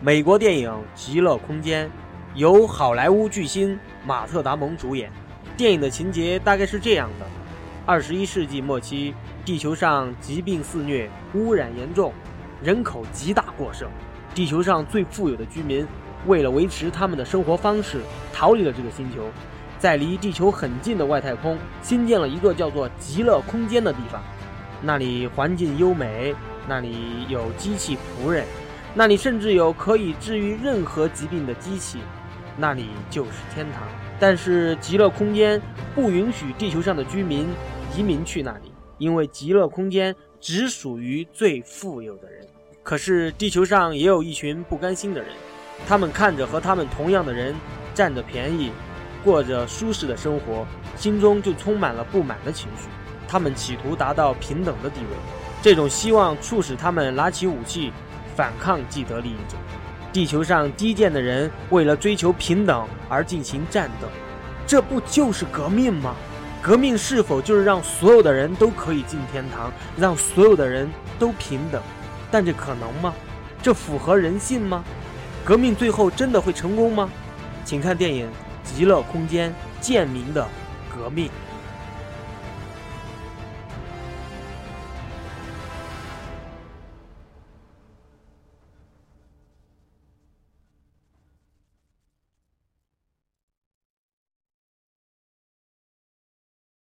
美国电影《极乐空间》，由好莱坞巨星马特·达蒙主演。电影的情节大概是这样的：二十一世纪末期，地球上疾病肆虐，污染严重，人口极大过剩。地球上最富有的居民为了维持他们的生活方式，逃离了这个星球，在离地球很近的外太空新建了一个叫做“极乐空间”的地方。那里环境优美，那里有机器仆人，那里甚至有可以治愈任何疾病的机器，那里就是天堂。但是极乐空间不允许地球上的居民移民去那里，因为极乐空间只属于最富有的人。可是地球上也有一群不甘心的人，他们看着和他们同样的人占着便宜，过着舒适的生活，心中就充满了不满的情绪。他们企图达到平等的地位，这种希望促使他们拿起武器反抗既得利益者。地球上低贱的人为了追求平等而进行战斗，这不就是革命吗？革命是否就是让所有的人都可以进天堂，让所有的人都平等？但这可能吗？这符合人性吗？革命最后真的会成功吗？请看电影《极乐空间》，贱民的革命。